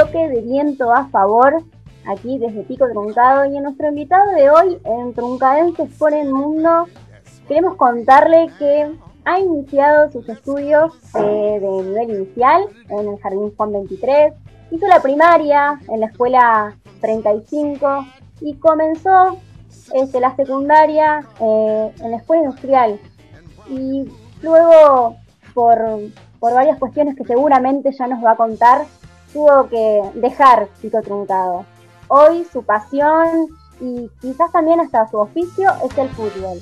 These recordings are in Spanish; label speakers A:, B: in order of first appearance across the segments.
A: bloque de viento a favor, aquí desde Pico Truncado. Y en nuestro invitado de hoy, en Truncadenses por el Mundo, queremos contarle que ha iniciado sus estudios eh, de nivel inicial en el Jardín Juan 23, hizo la primaria en la escuela 35 y comenzó este, la secundaria eh, en la escuela industrial. Y luego, por, por varias cuestiones que seguramente ya nos va a contar, tuvo que dejar Pico Truncado. Hoy su pasión y quizás también hasta su oficio es el fútbol.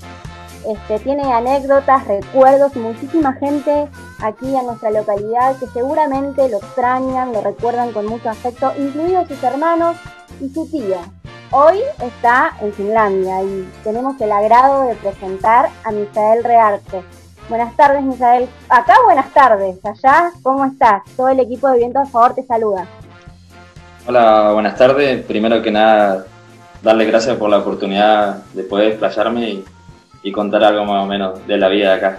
A: Este, tiene anécdotas, recuerdos y muchísima gente aquí en nuestra localidad que seguramente lo extrañan, lo recuerdan con mucho afecto, incluidos sus hermanos y su tía. Hoy está en Finlandia y tenemos el agrado de presentar a Misael Rearte. Buenas tardes, Misael. Acá buenas tardes. Allá, ¿cómo estás? Todo el equipo de Viento a Favor te saluda.
B: Hola, buenas tardes. Primero que nada, darle gracias por la oportunidad de poder explayarme y y contar algo más o menos de la vida de acá.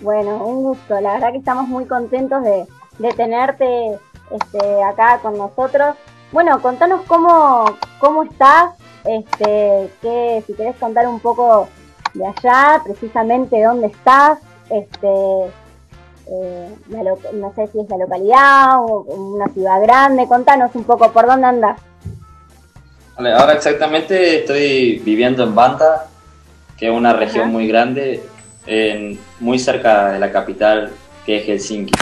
A: Bueno, un gusto. La verdad que estamos muy contentos de, tenerte este, acá con nosotros. Bueno, contanos cómo, cómo estás, este, que, si querés contar un poco de allá, precisamente dónde estás, este, eh, no sé si es la localidad o una ciudad grande, contanos un poco por dónde andas.
B: ahora exactamente estoy viviendo en Banta, que es una región muy grande, muy cerca de la capital, que es Helsinki.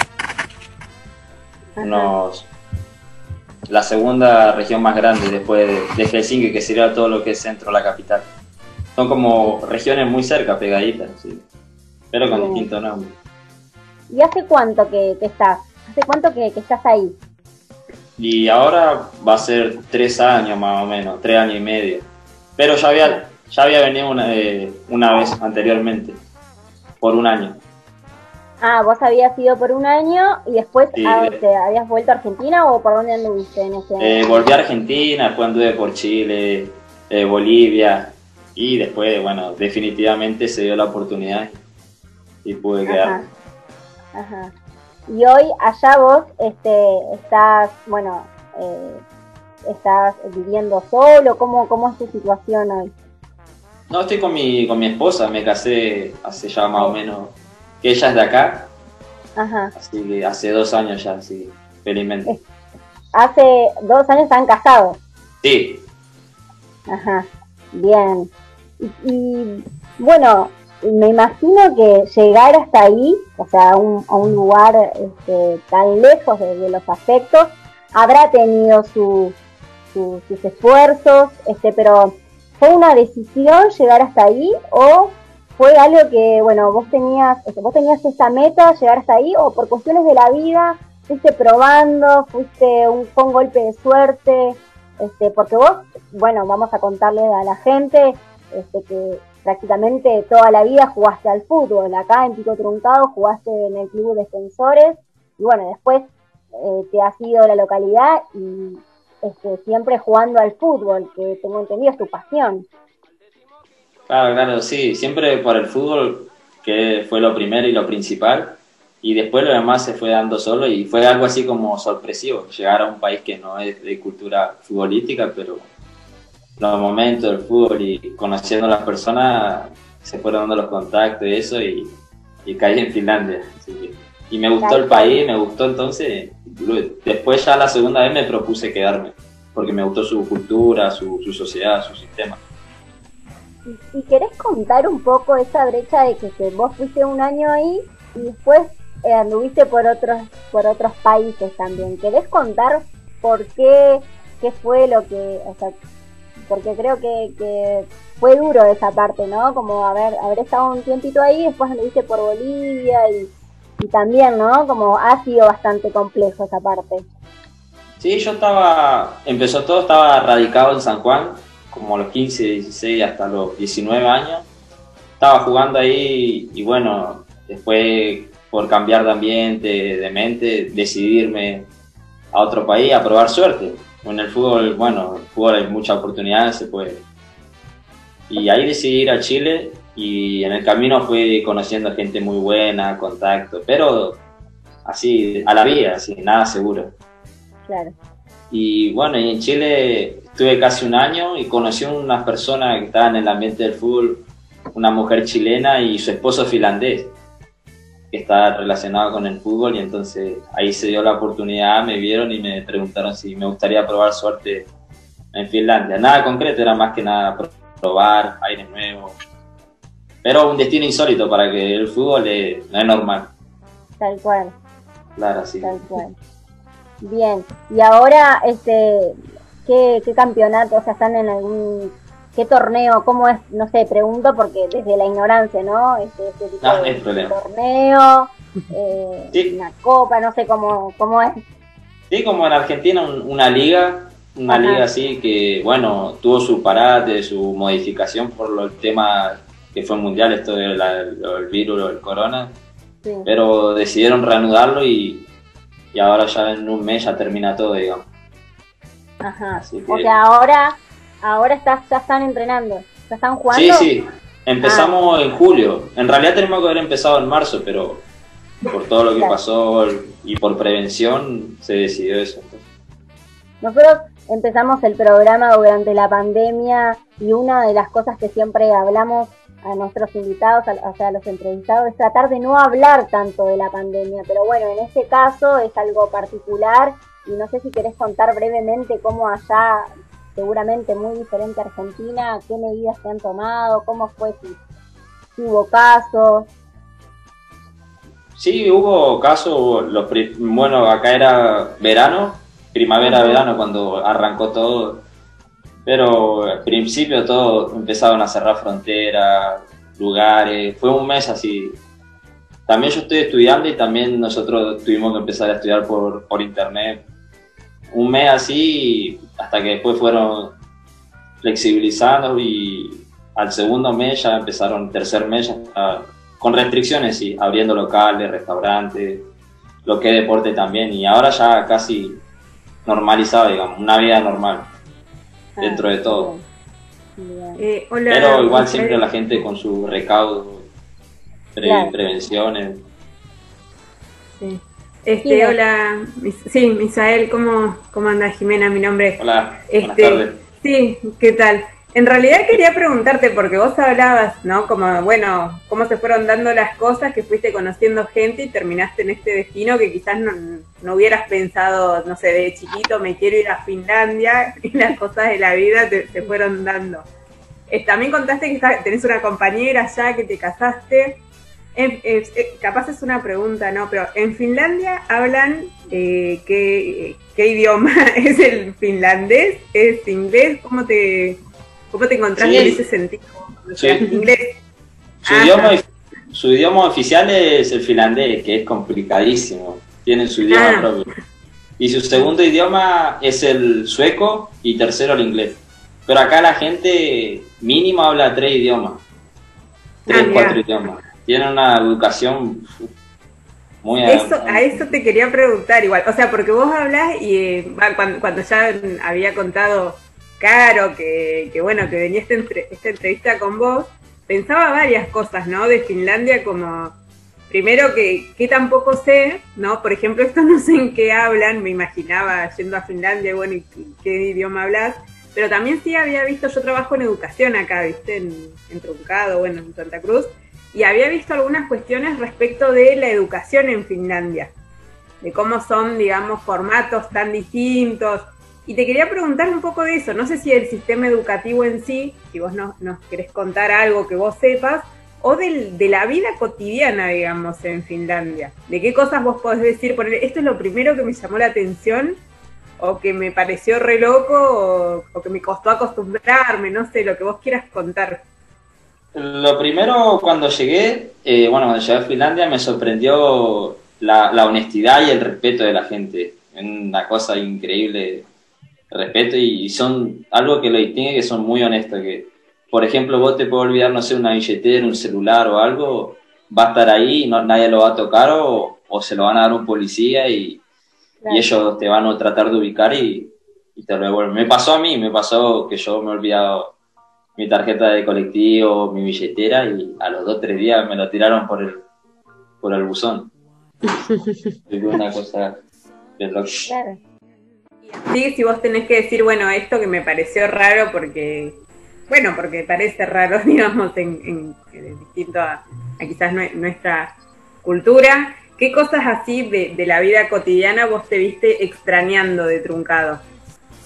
B: la segunda región más grande después de, Helsinki, que sería todo lo que es centro, la capital. Son como regiones muy cerca, pegaditas, pero con distintos nombres.
A: ¿Y hace cuánto que, estás? ¿Hace cuánto que, que, estás ahí?
B: Y ahora va a ser tres años más o menos, tres años y medio. Pero ya había, ya había venido una, eh, una vez anteriormente, por un año.
A: Ah, vos habías ido por un año y después ah, te habías vuelto a Argentina o por dónde anduviste en ese
B: eh, Volví a Argentina, después anduve por Chile, eh, Bolivia y después, bueno, definitivamente se dio la oportunidad y pude quedar.
A: Ajá. Y hoy allá vos este, estás, bueno, eh, estás viviendo solo, ¿cómo, ¿cómo es tu situación hoy?
B: No, estoy con mi, con mi esposa, me casé hace ya más o menos, que ella es de acá. Ajá. Así que hace dos años ya, sí, felizmente.
A: Hace dos años están casados.
B: Sí.
A: Ajá, bien. Y, bueno, me imagino que llegar hasta ahí, o sea, a un, a un lugar este, tan lejos de, los afectos, habrá tenido sus esfuerzos, este, pero ¿Fue una decisión llegar hasta ahí o fue algo que, bueno, vos tenías, vos tenías esa meta, llegar hasta ahí o por cuestiones de la vida fuiste probando, fuiste un, fue golpe de suerte, este, porque vos, bueno, vamos a contarle a la gente este, que prácticamente toda la vida jugaste al fútbol, acá en Pico Truncado jugaste en el Club de Defensores y bueno, después eh, te has ido a la localidad y este, siempre jugando al fútbol, que tengo entendido es tu pasión.
B: Claro, claro, sí, siempre por el fútbol, que fue lo primero y lo principal, y después lo demás se fue dando solo y fue algo así como sorpresivo, llegar a un país que no es de cultura futbolística, pero los momentos del fútbol y conociendo a las personas se fueron dando los contactos y eso y, caí en Finlandia. y me gustó el país, me gustó entonces Después ya la segunda vez me propuse quedarme, porque me gustó su cultura, su, sociedad, su sistema.
A: ¿Y, querés contar un poco esa brecha de que, vos fuiste un año ahí y después eh, anduviste por otros, por otros países también? ¿Querés contar por qué, qué fue lo que, o sea, porque creo que, que fue duro esa parte, ¿no? Como haber, haber estado un tiempito ahí, después anduviste por Bolivia y y también, ¿no? Como ha sido bastante complejo esa parte.
B: Sí, yo estaba, empezó todo, estaba radicado en San Juan, como a los 15, 16 hasta los 19 años. Estaba jugando ahí y bueno, después por cambiar de ambiente, de mente, decidirme a otro país a probar suerte. En el fútbol, bueno, el fútbol hay muchas oportunidades, se puede. Y ahí decidí ir a Chile y en el camino fui conociendo gente muy buena, contacto, pero así, a la vida, así, nada seguro.
A: Claro.
B: Y bueno, y en Chile estuve casi un año y conocí a unas personas que estaban en el ambiente del fútbol, una mujer chilena y su esposo finlandés, que está relacionado con el fútbol y entonces ahí se dio la oportunidad, me vieron y me preguntaron si me gustaría probar suerte en Finlandia. Nada concreto, era más que nada probar aire nuevo. Pero un destino insólito para que el fútbol no es normal.
A: Tal cual.
B: Claro, sí.
A: Tal cual. Bien, y ahora, este, ¿qué, campeonato? O sea, ¿están en algún, qué torneo? ¿Cómo es? No sé, pregunto porque desde la ignorancia, ¿no? Este, este tipo
B: ah,
A: de, torneo, eh, una copa, no sé cómo, cómo es.
B: Sí, como en Argentina, una liga, una liga así que, bueno, tuvo su parate, su modificación por el tema que fue mundial, esto del virus, el corona, pero decidieron reanudarlo y y ahora ya en un mes ya termina todo, digamos.
A: Ajá. O sea, ahora, ahora estás, ya están entrenando, ya están jugando.
B: Sí, sí. Empezamos ah. en julio. En realidad tenemos que haber empezado en marzo, pero por todo lo que pasó y por prevención se decidió eso.
A: Nosotros empezamos el programa durante la pandemia y una de las cosas que siempre hablamos a nuestros invitados, o sea, a los entrevistados, es tratar de no hablar tanto de la pandemia. Pero bueno, en este caso es algo particular y no sé si querés contar brevemente cómo allá, seguramente muy diferente a Argentina, qué medidas se han tomado, cómo fue, si, hubo casos.
B: Sí, hubo casos, los, bueno, acá era verano, primavera-verano cuando arrancó todo pero al principio todo empezaron a cerrar fronteras, lugares, fue un mes así. También yo estoy estudiando y también nosotros tuvimos que empezar a estudiar por, por internet. Un mes así hasta que después fueron flexibilizando y al segundo mes ya empezaron, tercer mes ya con restricciones, sí, abriendo locales, restaurantes, lo que es deporte también y ahora ya casi normalizado, digamos, una vida normal dentro de todo. Eh, Pero igual siempre la gente con su recaudo, prevenciones.
C: Sí. Este, hola, sí, Misael, ¿cómo, ¿cómo anda Jimena? Mi nombre.
B: Hola,
C: buenas este, tardes. Sí, ¿qué tal? En realidad quería preguntarte, porque vos hablabas, ¿no? Como, bueno, cómo se fueron dando las cosas, que fuiste conociendo gente y terminaste en este destino que quizás no, hubieras pensado, no sé, de chiquito me quiero ir a Finlandia y las cosas de la vida te, se fueron dando. Eh, también contaste que tenés una compañera ya, que te casaste. Capaz es una pregunta, ¿no? Pero en Finlandia hablan eh, ¿qué, qué idioma es el finlandés, es inglés, ¿cómo te, ¿Cómo te encontraste en ese sentido? Inglés.
B: Su idioma, su idioma oficial es el finlandés, que es complicadísimo. Tienen su idioma ah. propio. Y su segundo idioma es el sueco y tercero el inglés. Pero acá la gente mínimo habla tres idiomas. Tres, ah, cuatro idiomas. Tienen una educación muy...
C: Eso, a eso te quería preguntar igual. O sea, porque vos hablas y eh, cuando ya había contado Caro, que, que bueno, que venía esta, esta entrevista con vos, pensaba varias cosas, ¿no? De Finlandia como, primero que, que tampoco sé, ¿no? Por ejemplo, esto no sé en qué hablan, me imaginaba yendo a Finlandia, bueno, ¿y qué idioma hablas? Pero también sí había visto, yo trabajo en educación acá, ¿viste? En, en Truncado, bueno, en Santa Cruz, y había visto algunas cuestiones respecto de la educación en Finlandia, de cómo son, digamos, formatos tan distintos, y te quería preguntar un poco de eso. No sé si el sistema educativo en sí, si vos nos, querés contar algo que vos sepas, o del, de la vida cotidiana, digamos, en Finlandia. ¿De qué cosas vos podés decir? Por esto es lo primero que me llamó la atención, o que me pareció re loco, o, que me costó acostumbrarme, no sé, lo que vos quieras contar.
B: Lo primero, cuando llegué, eh, bueno, cuando llegué a Finlandia, me sorprendió la, la honestidad y el respeto de la gente. Una cosa increíble respeto y, son algo que lo distingue que son muy honestos, que por ejemplo vos te puedes olvidar, no sé, una billetera, un celular o algo, va a estar ahí, no, nadie lo va a tocar o, se lo van a dar un policía y, ellos te van a tratar de ubicar y, te lo devuelven. Me pasó a mí, me pasó que yo me he olvidado mi tarjeta de colectivo, mi billetera y a los dos tres días me lo tiraron por el, por el buzón. una cosa de
A: Claro.
C: así, si vos tenés que decir, bueno, esto que me pareció raro porque, bueno, porque parece raro, digamos, en, en, distinto a, quizás nuestra cultura, ¿qué cosas así de, de la vida cotidiana vos te viste extrañando de truncado?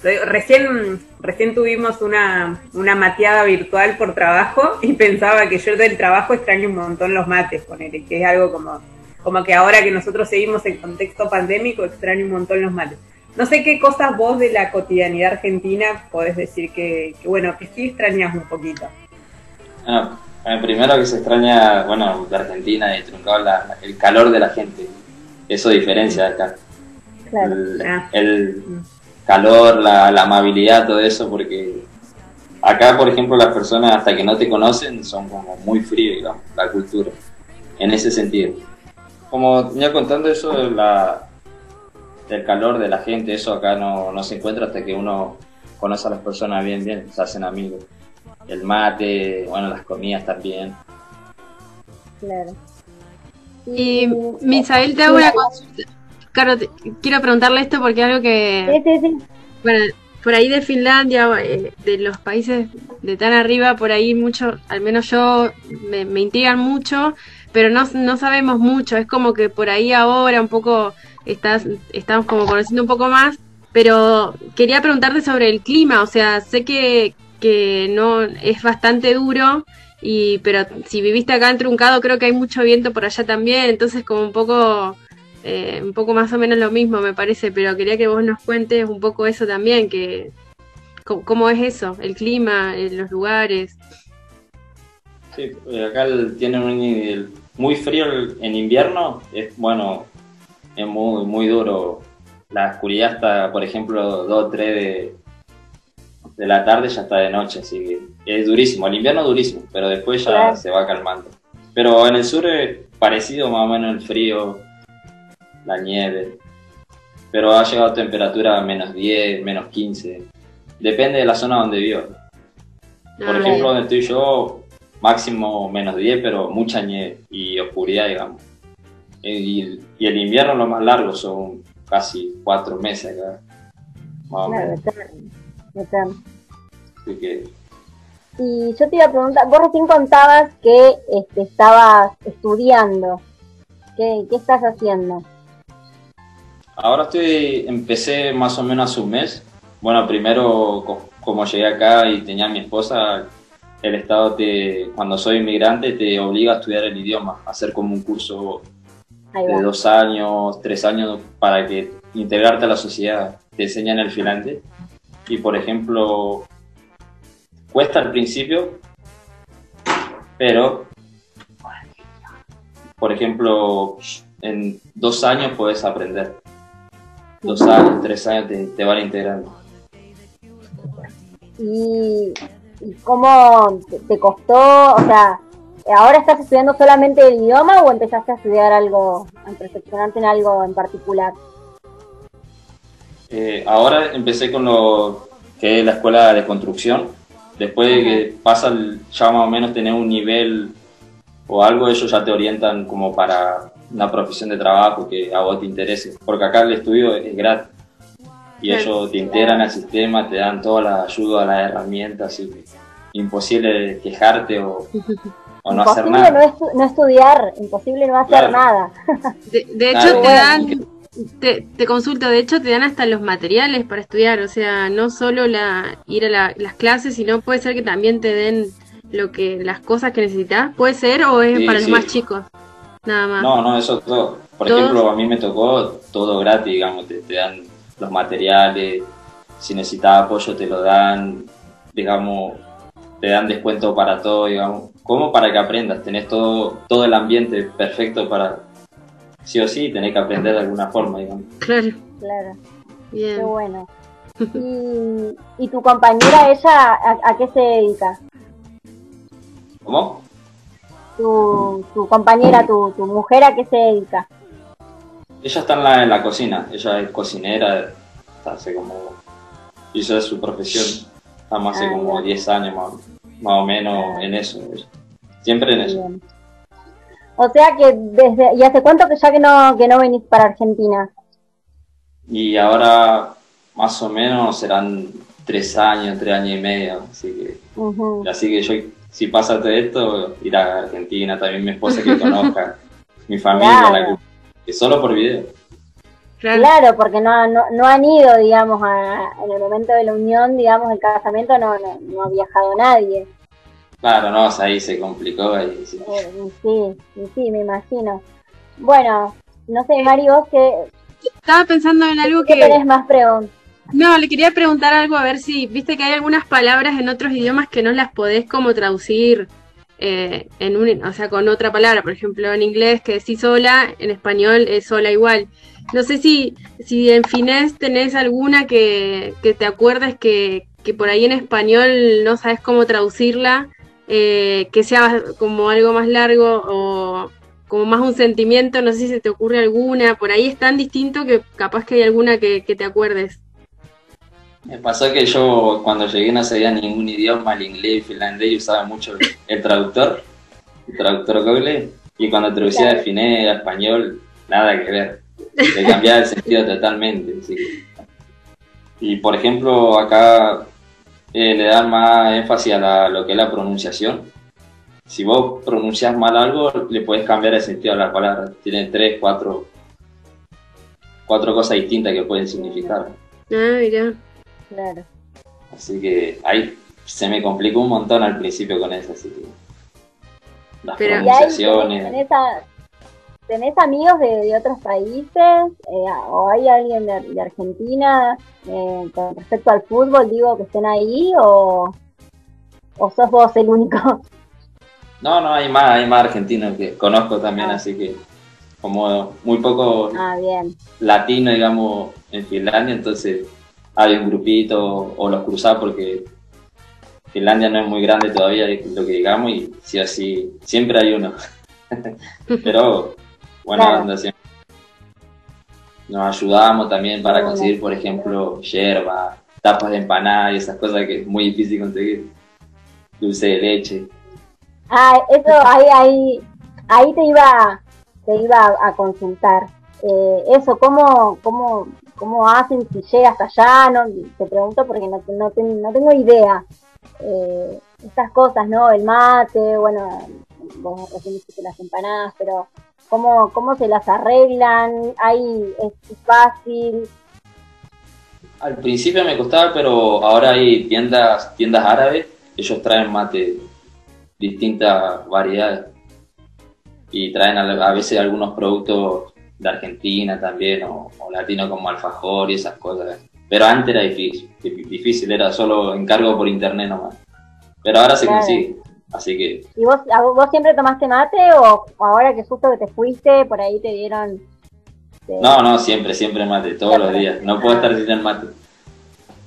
C: Recién, recién tuvimos una, una mateada virtual por trabajo y pensaba que yo del trabajo extraño un montón los mates, ponele, que es algo como, como que ahora que nosotros seguimos en contexto pandémico extraño un montón los mates. No sé qué cosas vos de la cotidianidad argentina podés decir que, bueno, que sí extrañas un poquito.
B: Bueno, ah, primero que se extraña, bueno, de Argentina y truncado el calor de la gente. Eso diferencia acá. Claro. el, ah. mm calor, la, amabilidad, todo eso, porque acá, por ejemplo, las personas hasta que no te conocen son como muy fríos, digamos, la cultura, en ese sentido. Como venía contando eso la, del calor de la gente, eso acá no, no se encuentra hasta que uno conoce a las personas bien, bien, se hacen amigos. El mate, bueno, las comidas también.
D: Claro. Y Misael, te hago una consulta. Claro, quiero preguntarle esto porque algo que... Bueno, por ahí de Finlandia, eh, de los países de tan arriba, por ahí mucho, al menos yo, me, me intrigan mucho, pero no, no sabemos mucho. Es como que por ahí ahora un poco estás, estamos como conociendo un poco más, pero quería preguntarte sobre el clima. O sea, sé que, que no es bastante duro, y pero si viviste acá en Truncado, creo que hay mucho viento por allá también, entonces como un poco eh, un poco más o menos lo mismo me parece, pero quería que vos nos cuentes un poco eso también, que cómo, es eso, el clima, eh, los lugares.
B: Sí, eh, acá tiene un muy frío en invierno, es bueno, es muy, muy duro. La oscuridad está, por ejemplo, 2 o 3 de, de la tarde ya está de noche, así que es durísimo. El invierno es durísimo, pero después ya se va calmando. Pero en el sur es parecido más o menos el frío, la nieve, pero ha llegado a temperatura a menos 10, menos 15, depende de la zona donde vivo. Por ah, ejemplo, donde estoy yo, máximo menos 10, pero mucha nieve y oscuridad, digamos. Y, el invierno lo más largo son casi cuatro meses acá.
A: Y yo te iba a preguntar, vos recién contabas que este, estabas estudiando. ¿Qué, ¿Qué estás haciendo?
B: Ahora estoy, empecé más o menos hace un mes. Bueno, primero, como llegué acá y tenía a mi esposa, el Estado te, cuando soy inmigrante te obliga a estudiar el idioma, a hacer como un curso de dos años, tres años para que integrarte a la sociedad. Te enseñan el finlandés. Y por ejemplo, cuesta al principio, pero por ejemplo, en dos años puedes aprender dos años, tres años te, van integrando.
A: ¿Y, cómo te, costó? O sea, ¿ahora estás estudiando solamente el idioma o empezaste a estudiar algo, a perfeccionarte en algo en particular?
B: Eh, ahora empecé con lo que es la escuela de construcción. Después de que pasa ya más o menos tener un nivel o algo, ellos ya te orientan como para una profesión de trabajo que a vos te interese, porque acá el estudio es gratis y ellos te integran al sistema, te dan toda la ayuda, las herramientas, y imposible quejarte o, no hacer nada.
A: No, no, estudiar, imposible no hacer nada.
D: De, hecho, te dan, te, te, consulto, de hecho te dan hasta los materiales para estudiar, o sea, no solo la ir a las clases, sino puede ser que también te den lo que las cosas que necesitas, puede ser o es para los más chicos. Nada más.
B: No, no, eso todo. Por ejemplo, a mí me tocó todo gratis, digamos, te, dan los materiales, si necesitas apoyo te lo dan, digamos, te dan descuento para todo, digamos, como para que aprendas, tenés todo, todo el ambiente perfecto para, sí o sí, tenés que aprender de alguna forma, digamos.
D: Claro.
A: Claro. Bien. Qué bueno. ¿Y, tu compañera, ella, a qué se dedica?
B: ¿Cómo?
A: Tu, compañera, tu, tu, mujer, ¿a qué se dedica?
B: Ella está en la, en la cocina, ella es cocinera, hace como, hizo su profesión, estamos hace ah, como 10 años más, o menos en eso, siempre en eso.
A: O sea que desde, ¿y hace cuánto que ya que no, que no venís para Argentina?
B: Y ahora más o menos serán tres años, tres años y medio, así que, así que yo, si pasa todo esto, ir a Argentina, también mi esposa que conozca, mi familia, la, que solo por video.
A: Claro, porque no, no, han ido, digamos, en el momento de la unión, digamos, el casamiento, no, no, ha viajado nadie.
B: Claro, no, ahí se complicó.
A: Ahí, sí. sí, sí, me imagino. Bueno, no sé, Mari, vos que...
D: Estaba pensando en algo
A: que... tenés más preguntas?
D: No, le quería preguntar algo a ver si, viste que hay algunas palabras en otros idiomas que no las podés como traducir eh, en un, o sea, con otra palabra, por ejemplo, en inglés que decís sola, en español es sola igual. No sé si, si en finés tenés alguna que, que te acuerdes que, que, por ahí en español no sabes cómo traducirla, eh, que sea como algo más largo o como más un sentimiento, no sé si se te ocurre alguna, por ahí es tan distinto que capaz que hay alguna que, que te acuerdes.
B: Me pasó que yo cuando llegué no sabía ningún idioma, el inglés, el finlandés, y usaba mucho el traductor, el traductor Google, y cuando traducía de finés español, nada que ver, le cambiaba el sentido totalmente. Y por ejemplo, acá eh, le dan más énfasis a lo que es la pronunciación. Si vos pronuncias mal algo, le puedes cambiar el sentido a la palabra. Tienen tres, cuatro, cuatro cosas distintas que pueden significar.
D: Ah, mira.
A: Claro.
B: Así que ahí se me complicó un montón al principio con eso, así que las pronunciaciones.
A: ¿tenés, amigos de, otros países? Eh, ¿O hay alguien de, Argentina eh, con respecto al fútbol, digo, que estén ahí? ¿O, o sos vos el único?
B: No, no, hay más, hay más argentinos que conozco también, ah. así que como muy poco
A: ah, bien.
B: latino, digamos, en Finlandia, entonces hay un grupito o los cruzás porque Finlandia no es muy grande todavía, lo que digamos, y sí así, siempre hay uno. Pero, bueno, Nos ayudamos también para conseguir, por ejemplo, yerba, tapas de empanada y esas cosas que es muy difícil conseguir. Dulce de leche.
A: Ah, eso ahí, ahí, ahí te iba, te iba a consultar. Eh, eso, ¿cómo, cómo cómo hacen si llega hasta allá, no, te pregunto porque no, no, no tengo idea. Eh, estas cosas, ¿no? El mate, bueno, vos recién las empanadas, pero ¿cómo, cómo se las arreglan? ¿Hay, ¿Es fácil?
B: Al principio me costaba, pero ahora hay tiendas, tiendas árabes, ellos traen mate distintas variedades y traen a veces algunos productos de Argentina también, o, latino como alfajor y esas cosas. Pero antes era difícil, difícil, era solo encargo por internet nomás. Pero ahora se consigue, así que...
A: ¿Y vos, vos siempre tomaste mate o ahora que justo que te fuiste, por ahí te dieron...
B: No, no, siempre, siempre mate, todos los días. No puedo estar sin el mate.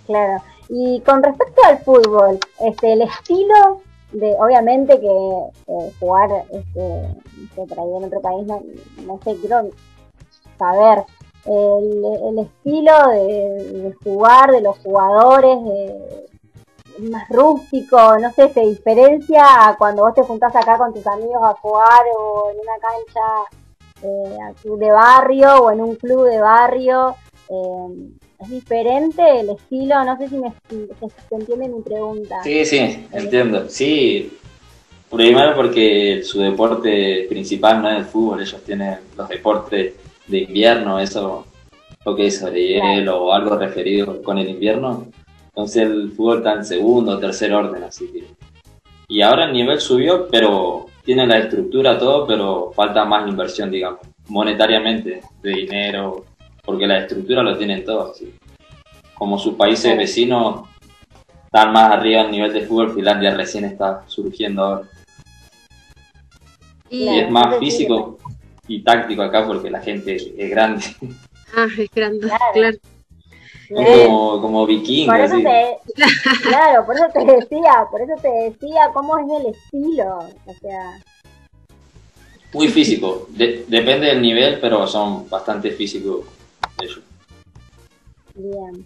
A: Claro. Y con respecto al fútbol, este, el estilo de, obviamente que eh, jugar este, por ahí en otro país, no, no sé, creo, saber el, estilo de, jugar de los jugadores, más rústico, no sé, se diferencia a cuando vos te juntás acá con tus amigos a jugar o en una cancha eh, de barrio o en un club de barrio. Eh, es diferente el estilo, no sé si me se entiende mi pregunta.
B: Sí, sí, entiendo. Sí, primero porque su deporte principal no es el fútbol, ellos tienen los deportes de invierno, eso, es sobre hielo o algo referido con el invierno. Entonces el fútbol está en segundo tercer orden, así que. Y ahora el nivel subió, pero tiene la estructura todo, pero falta más inversión, digamos, monetariamente, de dinero, porque la estructura lo tienen todos. Como sus países vecinos están más arriba en nivel de fútbol, Finlandia recién está surgiendo ahora. Y, es más físico, y táctico acá porque la gente es grande.
D: Ah, es grande, claro.
B: Como, como vikingo.
A: claro, por eso te decía, por eso te decía cómo es el estilo. O sea.
B: Muy físico, depende del nivel, pero son bastante físicos ellos.
A: Bien.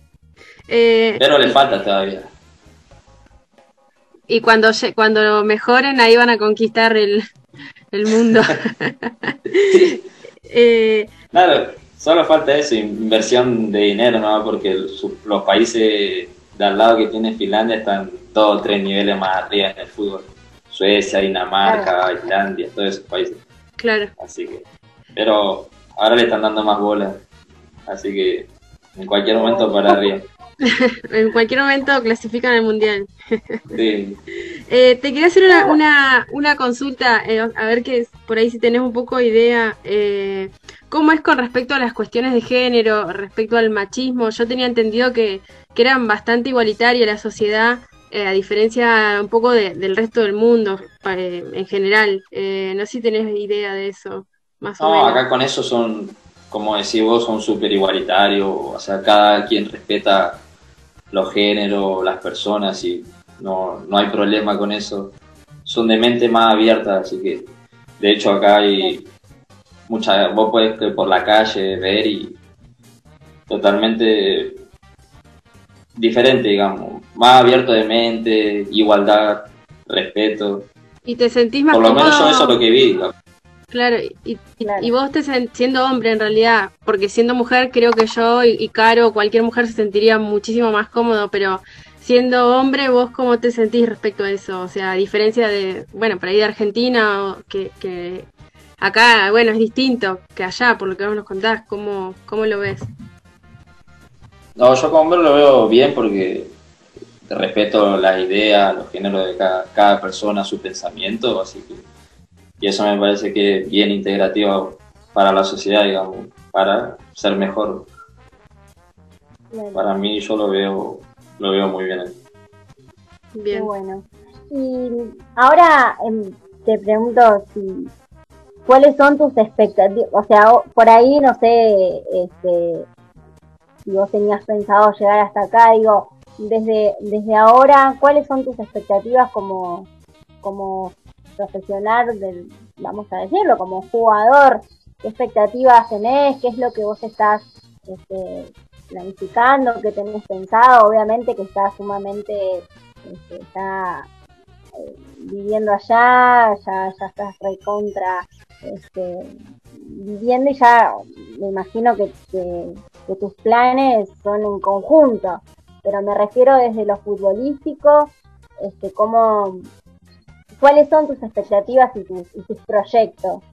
D: Eh,
B: pero les falta todavía.
D: Y cuando, cuando mejoren, ahí van a conquistar el, el mundo.
B: Eh, claro, Solo falta eso, inversión de dinero, ¿no? Porque los países de al lado que tiene Finlandia están dos o tres niveles más arriba en el fútbol. Suecia, Dinamarca, Islandia, todos esos países.
D: Claro.
B: Así que, pero ahora le están dando más bolas. Así que en cualquier momento para arriba.
D: en cualquier momento clasifican al mundial. sí. Eh, te quería hacer una, una, una consulta, eh, a ver que por ahí si tenés un poco de idea. Eh, ¿Cómo es con respecto a las cuestiones de género, respecto al machismo? Yo tenía entendido que, que eran bastante igualitaria la sociedad, a diferencia un poco del resto del mundo en general. no sé si tenés idea de eso, más o menos.
B: acá con eso son, como decís vos, son súper igualitarios. O sea, cada quien respeta los géneros, las personas y no, no hay problema con eso. Son de mente más abierta, así que de hecho acá hay mucha, vos puedes por la calle ver y totalmente diferente, digamos, más abierto de mente, igualdad, respeto.
D: ¿Y te sentís más
B: Por lo menos yo eso es lo que vi.
D: Claro, y, y, vos te siendo hombre en realidad, porque siendo mujer creo que yo y, y, Caro, cualquier mujer se sentiría muchísimo más cómodo, pero siendo hombre, vos cómo te sentís respecto a eso? O sea, a diferencia de, bueno, por ahí de Argentina, que, que acá, bueno, es distinto que allá, por lo que vos nos contás, ¿cómo, cómo lo ves?
B: No, yo como hombre lo veo bien porque respeto las ideas, los géneros de cada, cada persona, su pensamiento, así que y eso me parece que es bien integrativo para la sociedad, digamos, para ser mejor. Para mí yo lo veo, lo veo muy bien.
A: Bien. bueno. Y ahora em, te pregunto si cuáles son tus expectativas, o sea, por ahí no sé, este, si vos tenías pensado llegar hasta acá, digo, desde desde ahora, ¿cuáles son tus expectativas como como profesional, del, vamos a decirlo, como jugador, qué expectativas tenés, qué es lo que vos estás este, planificando, qué tenés pensado, obviamente que estás sumamente, este, está eh, viviendo allá, ya, ya estás recontra este, viviendo y ya me imagino que, que, tus planes son en conjunto, pero me refiero desde lo futbolístico, este, cómo, ¿Cuáles son tus expectativas y tus, proyectos?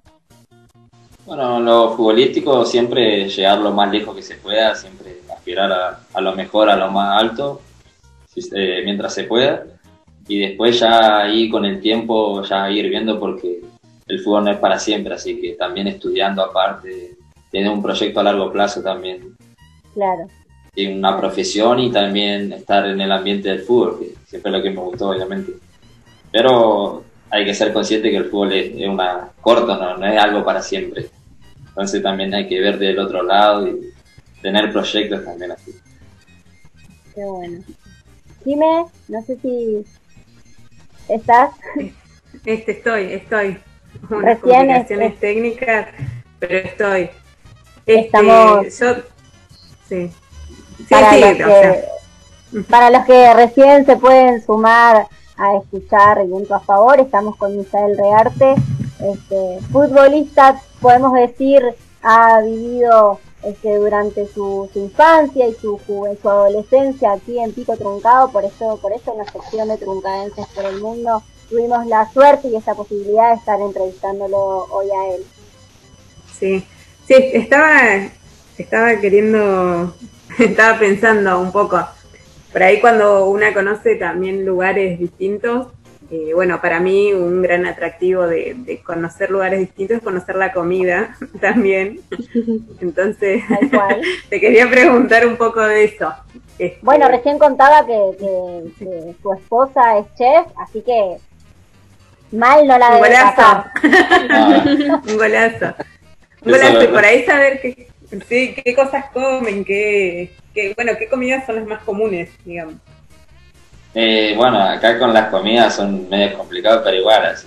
B: Bueno, lo futbolístico siempre llegar lo más lejos que se pueda, siempre aspirar a, lo mejor, a lo más alto, mientras se pueda. Y después ya ahí con el tiempo ya ir viendo porque el fútbol no es para siempre, así que también estudiando aparte, tener un proyecto a largo plazo también.
A: Claro.
B: Y una profesión y también estar en el ambiente del fútbol, que siempre es lo que me gustó, obviamente. Pero hay que ser consciente que el fútbol es, una corto, ¿no? no es algo para siempre. Entonces también hay que ver del otro lado y tener proyectos también así.
A: Qué bueno. Dime, no sé si estás.
C: Este estoy, estoy. Unas complicaciones técnicas, pero estoy. Este,
A: Estamos.
C: Yo, sí.
A: Sí, para, sí, los que, para los que recién se pueden sumar a escuchar Viento a Favor. Estamos con Misael Rearte, este, futbolista, podemos decir, ha vivido este, durante su, infancia y su, su adolescencia aquí en Pico Truncado, por eso, por eso en la sección de Truncadenses por el Mundo tuvimos la suerte y esa posibilidad de estar entrevistándolo hoy a él.
C: Sí, sí, estaba, estaba queriendo, estaba pensando un poco por ahí cuando una conoce también lugares distintos, eh, bueno, para mí un gran atractivo de, conocer lugares distintos es conocer la comida también. Entonces, te quería preguntar un poco de eso.
A: Este, bueno, recién contaba que, su esposa es chef, así que mal no la
C: un golazo. un golazo. Un golazo. Y por ahí saber qué, sí, qué cosas comen, qué, bueno, ¿qué comidas son las más comunes, digamos?
B: Eh, bueno, acá con las comidas son medio complicadas, pero igual, así,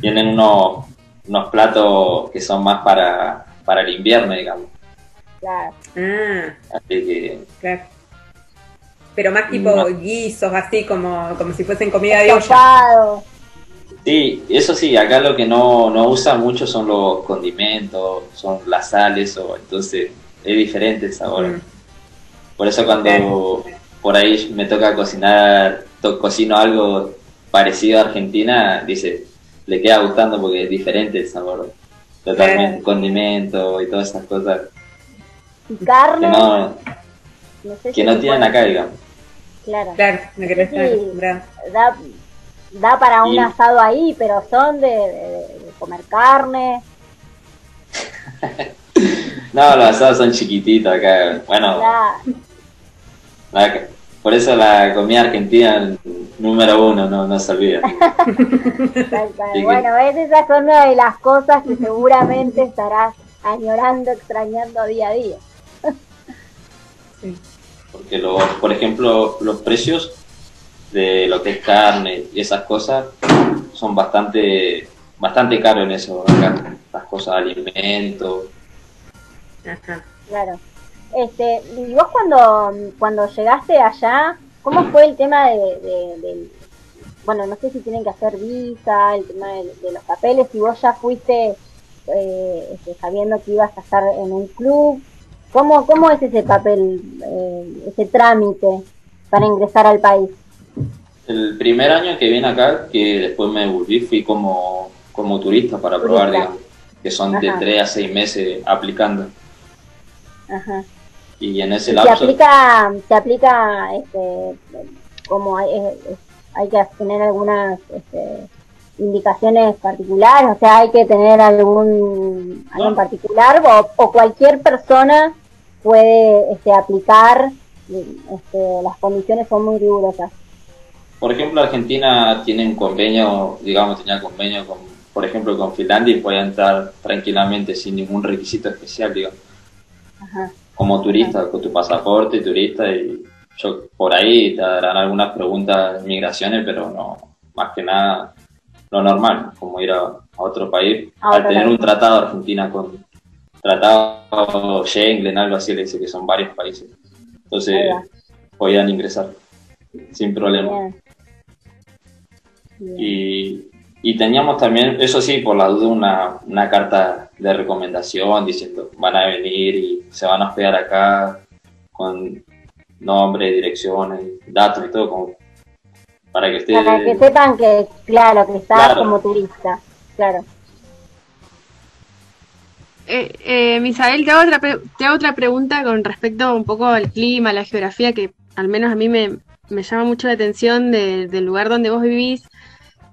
B: tienen unos, unos platos que son más para, para el invierno, digamos.
A: Claro.
C: Ah.
B: Así que...
C: Claro. Pero más tipo guisos, así como, como si fuesen comida de olla.
B: Sí, eso sí, acá lo que no, no usan mucho son los condimentos, son las sales, o entonces es diferente el sabor. Mm. Por eso cuando por ahí me toca cocinar, cocino algo parecido a Argentina, dice, le queda gustando porque es diferente el sabor. Totalmente, condimento y todas esas cosas.
A: Carne.
B: Que no, que no tienen acá, digamos.
C: Claro. Claro, me querés sí,
A: da, da para un asado ahí, pero son de, comer carne.
B: no, los asados son chiquititos acá. Bueno, por eso la comida argentina número uno no, no se olvida.
A: bueno, esas son una de las cosas que seguramente estarás añorando, extrañando día a día.
B: Porque, los, por ejemplo, los precios de lo que es carne y esas cosas son bastante bastante caros en eso acá, las cosas de
A: Claro. Este, y vos cuando, cuando llegaste allá, ¿cómo fue el tema de, bueno, no sé si tienen que hacer visa, el tema de, los papeles, si vos ya fuiste eh, este, sabiendo que ibas a estar en un club, ¿cómo, cómo es ese papel, eh, ese trámite para ingresar al país?
B: El primer año que vine acá, que después me volví, fui como, como turista para probar, digamos, que son de tres a seis meses aplicando. Ajá y en ese lapso...
A: Se aplica, se aplica este, como hay, hay que tener algunas este, indicaciones particulares, o sea, hay que tener algún, algo en particular o, cualquier persona puede este, aplicar, este, las condiciones son muy rigurosas.
B: Por ejemplo, Argentina tiene un convenio, digamos, tenía convenio con, por ejemplo, con Finlandia y puede entrar tranquilamente sin ningún requisito especial, digamos. Ajá. como turista, con tu pasaporte, turista, y yo por ahí te darán algunas preguntas de migraciones, pero no, más que nada lo normal, como ir a, otro país, al tener un tratado Argentina con tratado Schengen, algo así, le dice que son varios países. Entonces podían ingresar sin problema. Y y teníamos también, eso sí, por la duda, una, una carta de recomendación diciendo van a venir y se van a hospedar acá con nombre, direcciones, datos y todo, como para que ustedes...
A: Para que sepan que, claro, que estás como turista, claro.
D: Eh, eh, Misael, te hago, otra te hago otra pregunta con respecto un poco al clima, la geografía, que al menos a mí me, me llama mucho la atención del lugar donde vos vivís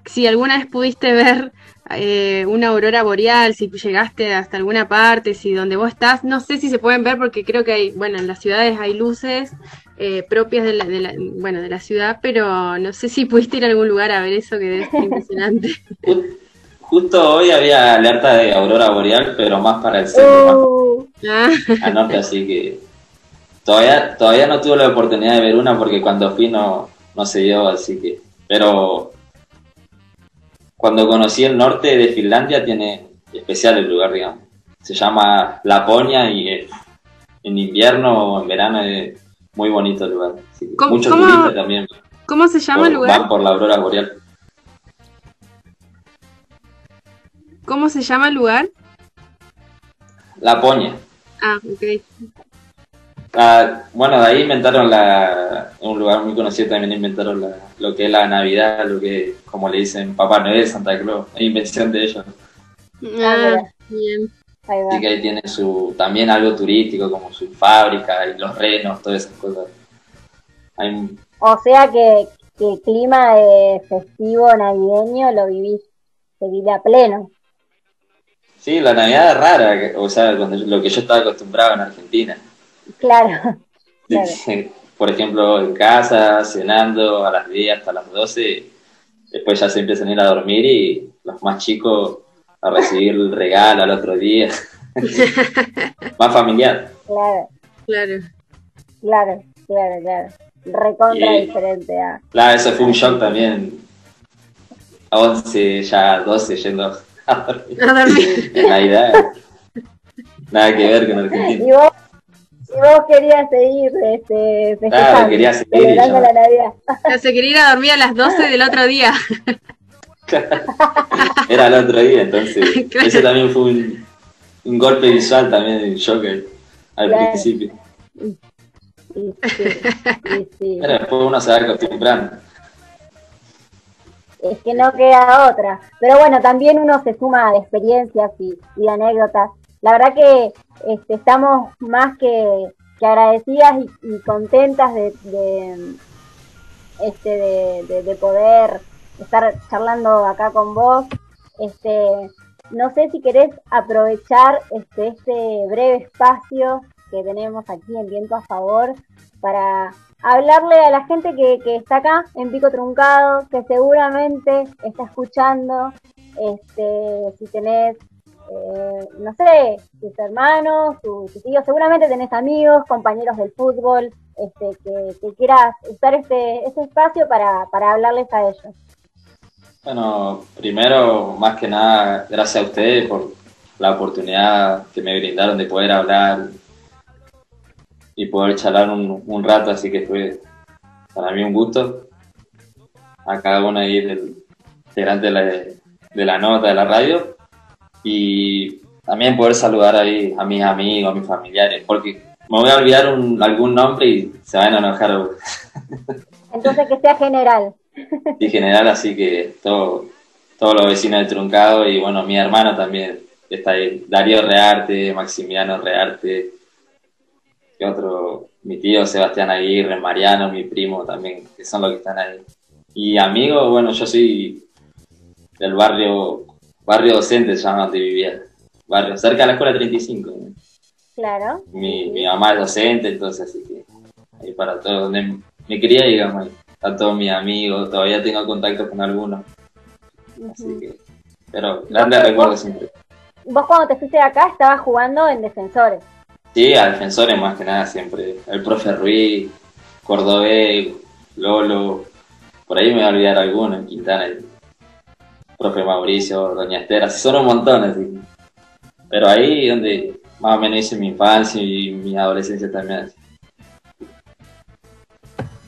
D: si alguna vez pudiste ver eh, una aurora boreal, si llegaste hasta alguna parte, si donde vos estás, no sé si se pueden ver porque creo que hay, bueno, en las ciudades hay luces eh, propias de la, de la, bueno, de la ciudad, pero no sé si pudiste ir a algún lugar a ver eso que ser impresionante.
B: Justo hoy había alerta de aurora boreal, pero más para el centro, uh. al norte, así que todavía todavía no tuve la oportunidad de ver una porque cuando fui no, no se dio, así que, pero cuando conocí el norte de Finlandia tiene especial el lugar, digamos. Se llama Laponia y en invierno o en verano es muy bonito el lugar. Muchos turistas también.
D: ¿Cómo se llama el lugar?
B: Van por la aurora boreal.
D: ¿Cómo se llama el lugar?
B: Laponia.
D: Ah, ok.
B: Ah, bueno, de ahí inventaron la, un lugar muy conocido también inventaron lo que es la Navidad, lo que, como le dicen, Papá Noel, Santa Claus, es invención de ellos.
D: Ah, bien.
B: Así que ahí tiene su, también algo turístico, como su fábrica y los renos, todas esas cosas.
A: O sea que, el clima de festivo navideño lo vivís, se vive a pleno.
B: Sí, la Navidad es rara, o sea, lo que yo estaba acostumbrado en Argentina.
A: Claro.
B: Por ejemplo, en casa, cenando a las 10 hasta las 12, después ya se empiezan a ir a dormir y los más chicos a recibir el regalo al otro día. más familiar.
A: Claro.
D: Claro.
A: Claro, claro, claro. Recontra diferente. Ah.
B: Claro, eso fue un shock también. A 11, ya 12 yendo a dormir. A dormir. en Navidad. Nada que ver con Argentina.
A: Y vos querías seguir este, festejando.
B: Claro, quería seguir.
A: la Navidad.
D: se quería ir a dormir a las 12 del otro día.
B: Era el otro día, entonces. Ese también fue un, un golpe visual también en Joker al principio. Sí, sí, Pero después uno se va acostumbrando.
A: Es que no queda otra. Pero bueno, también uno se suma de experiencias y, de anécdotas. La verdad que este, estamos más que, agradecidas y, contentas de, este, de, de, poder estar charlando acá con vos. Este, no sé si querés aprovechar este, este breve espacio que tenemos aquí en Viento a Favor para hablarle a la gente que, está acá en Pico Truncado, que seguramente está escuchando, si tenés, eh, no sé, tus hermanos, tus, tíos, seguramente tenés amigos, compañeros del fútbol, este, que, quieras usar este, este espacio para, para hablarles a ellos.
B: Bueno, primero, más que nada, gracias a ustedes por la oportunidad que me brindaron de poder hablar y poder charlar un, rato, así que fue para mí un gusto. A cada uno ahí del integrante la, de la nota de la radio y también poder saludar ahí a mis amigos, a mis familiares, porque me voy a olvidar algún nombre y se van a enojar.
A: Entonces que sea general.
B: y general, así que todo, todos los vecinos de Truncado y bueno, mi hermano también está ahí, Darío Rearte, Maximiliano Rearte, que otro, mi tío Sebastián Aguirre, Mariano, mi primo también, que son los que están ahí. Y amigos, bueno, yo soy del barrio, barrio docente, se llama donde vivía, barrio, cerca de la escuela 35.
A: Claro.
B: Mi, mi mamá es docente, entonces así que ahí para todo, donde me quería, digamos, ahí a todos mis amigos, todavía tengo contacto con algunos. Así que, pero grande recuerdo siempre.
A: Vos cuando te fuiste de acá estabas jugando en defensores.
B: Sí, a defensores más que nada siempre. El profe Ruiz, Cordobés, Lolo, por ahí me voy a olvidar alguno, Quintana, profe Mauricio, Doña Estera, son un montón así. Pero ahí donde más o menos hice mi infancia y mi adolescencia también.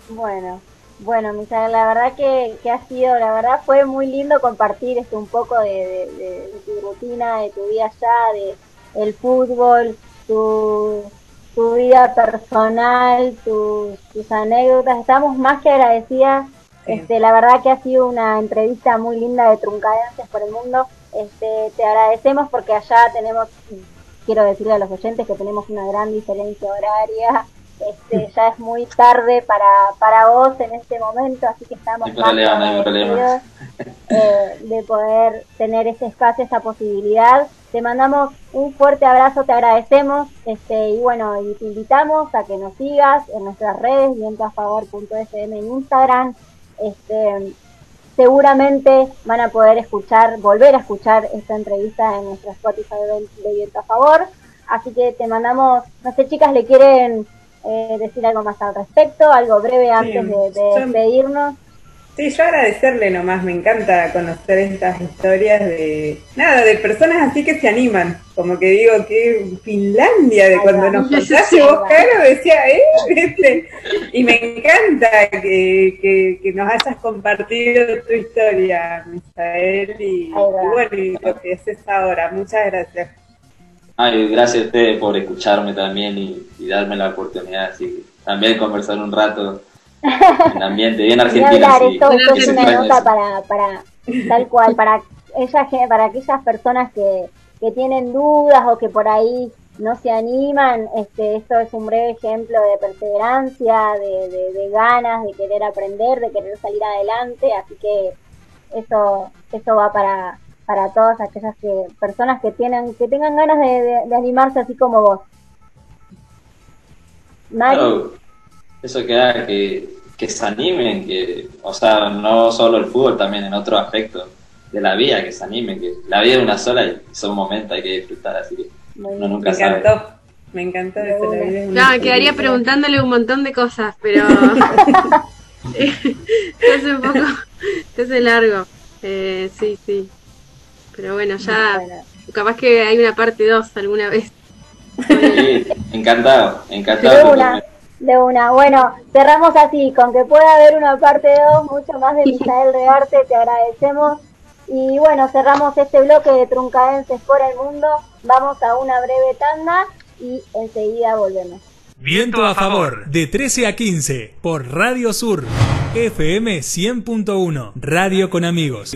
A: Bueno, bueno, Misael, la verdad que, ha sido, la verdad fue muy lindo compartir este un poco de, tu rutina, de tu vida allá, de el fútbol, tu, tu vida personal, tus anécdotas. Estamos más que agradecidas. Este, la verdad que ha sido una entrevista muy linda de Truncadenses por el mundo. Este, te agradecemos porque allá tenemos, quiero decirle a los oyentes que tenemos una gran diferencia horaria este, ya es muy tarde para, para vos en este momento, así que estamos
B: más problema,
A: eh, de poder tener ese espacio, esa posibilidad. Te mandamos un fuerte abrazo, te agradecemos este, y bueno, y te invitamos a que nos sigas en nuestras redes, vientoafavor.fm en Instagram. Este, seguramente van a poder escuchar, volver a escuchar esta entrevista en nuestra Spotify de Viento a Favor. Así que te mandamos, no sé chicas, le quieren eh, decir algo más al respecto, algo breve antes de, despedirnos.
C: Sí, yo agradecerle nomás, me encanta conocer estas historias de, nada, de personas así que se animan, como que digo que Finlandia, de cuando nos contaste vos, Caro, decía, ¿eh? Este, y me encanta que, que, nos hayas compartido tu historia, Misael, y, y bueno, y lo que haces ahora, muchas gracias.
B: Ay, gracias a ustedes por escucharme también y, darme la oportunidad así también conversar un rato en ambiente bien argentino.
A: esto, es una nota para, para tal cual, para ellas, para aquellas personas que, que tienen dudas o que por ahí no se animan, este, esto es un breve ejemplo de perseverancia, de, de, de, ganas, de querer aprender, de querer salir adelante, así que eso, eso va para, para todas aquellas que, personas que tienen que tengan ganas de, animarse así como vos.
B: Eso queda que, que se animen, que, o sea, no solo el fútbol, también en otro aspecto de la vida, que se animen, que la vida es una sola y son momentos hay que disfrutar, así que uno nunca
C: me encantó. Me encantó eso,
D: No, quedaría preguntándole un montón de cosas, pero se hace un poco, se hace largo. Eh, sí, sí. Pero bueno, ya capaz que hay una parte 2 alguna vez.
B: Sí, encantado, encantado.
A: De una, de. Bueno, cerramos así, con que pueda haber una parte 2, mucho más de Misael Rearte, te agradecemos Y bueno, cerramos este bloque de Truncaenses por el mundo. Vamos a una breve tanda y enseguida volvemos.
E: Viento a favor, de 13 a 15, por Radio Sur, FM 100.1, Radio con Amigos.